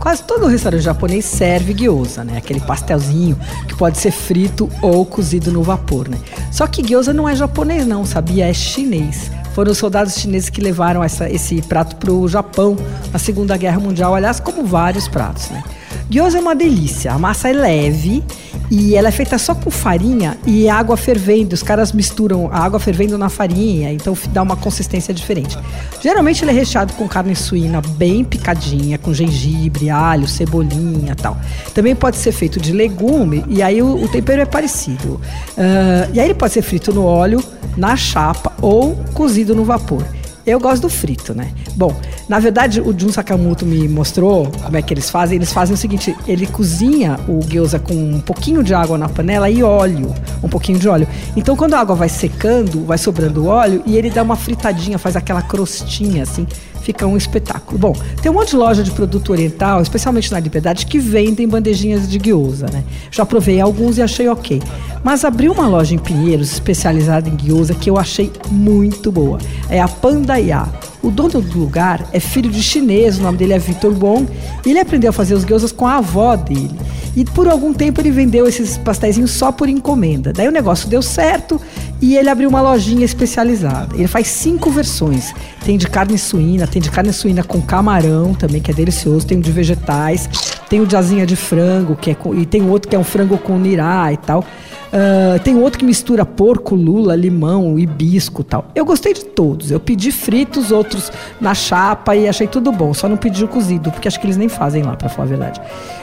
Quase todo restaurante japonês serve gyoza, né? Aquele pastelzinho que pode ser frito ou cozido no vapor, né? Só que gyoza não é japonês não, sabia? É chinês. Foram os soldados chineses que levaram essa, esse prato para o Japão na Segunda Guerra Mundial, aliás, como vários pratos, né? Gyoza é uma delícia. A massa é leve e ela é feita só com farinha e água fervendo. Os caras misturam a água fervendo na farinha, então dá uma consistência diferente. Geralmente ele é recheado com carne suína bem picadinha, com gengibre, alho, cebolinha tal. Também pode ser feito de legume e aí o, o tempero é parecido. Uh, e aí ele pode ser frito no óleo, na chapa ou cozido no vapor. Eu gosto do frito, né? Bom, na verdade, o Jun Sakamoto me mostrou como é que eles fazem. Eles fazem o seguinte: ele cozinha o gyoza com um pouquinho de água na panela e óleo, um pouquinho de óleo. Então, quando a água vai secando, vai sobrando óleo e ele dá uma fritadinha, faz aquela crostinha assim fica um espetáculo. Bom, tem um monte de loja de produto oriental, especialmente na Liberdade, que vendem bandejinhas de gyoza, né? Já provei alguns e achei ok. Mas abriu uma loja em Pinheiros especializada em gyoza que eu achei muito boa. É a Pandaiá. O dono do lugar é filho de chinês, o nome dele é Victor Wong, e ele aprendeu a fazer os gyozas com a avó dele. E por algum tempo ele vendeu esses pastéis só por encomenda. Daí o negócio deu certo e ele abriu uma lojinha especializada. Ele faz cinco versões. Tem de carne suína, tem de carne suína com camarão também, que é delicioso. Tem o de vegetais, tem o de asinha de frango, que é com, e tem outro que é um frango com nirá e tal. Uh, tem outro que mistura porco, lula, limão, hibisco tal. Eu gostei de todos. Eu pedi fritos, outros na chapa e achei tudo bom. Só não pedi o cozido, porque acho que eles nem fazem lá, para falar a verdade.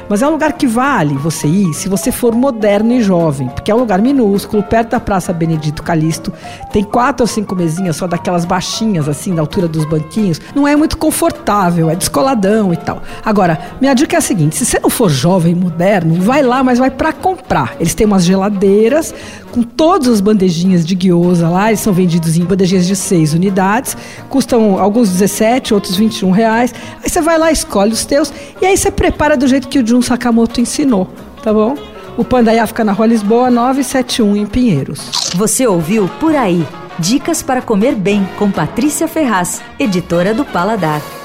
Mas é um lugar que vale você ir se você for moderno e jovem, porque é um lugar minúsculo, perto da Praça Benedito Calixto. Tem quatro ou cinco mesinhas só daquelas baixinhas, assim, da altura dos banquinhos. Não é muito confortável, é descoladão e tal. Agora, minha dica é a seguinte: se você não for jovem, moderno, vai lá, mas vai para comprar. Eles têm umas geladeiras com todas as bandejinhas de gyoza lá, eles são vendidos em bandejinhas de 6 unidades, custam alguns 17, outros 21 reais. Aí você vai lá, escolhe os teus e aí você prepara do jeito que o Jun Sakamoto ensinou, tá bom? O Pandaiá fica na Rua Lisboa 971 em Pinheiros. Você ouviu Por Aí. Dicas para comer bem com Patrícia Ferraz, editora do Paladar.